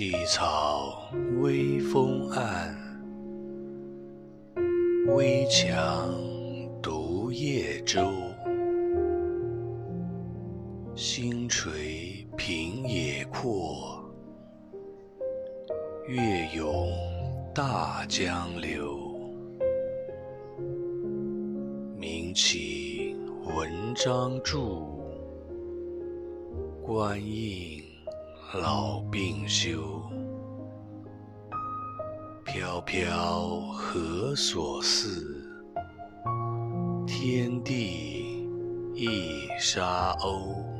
碧草微风暗，危墙独夜舟。星垂平野阔，月涌大江流。名启文章著，官应老病休。飘飘何所似？天地一沙鸥。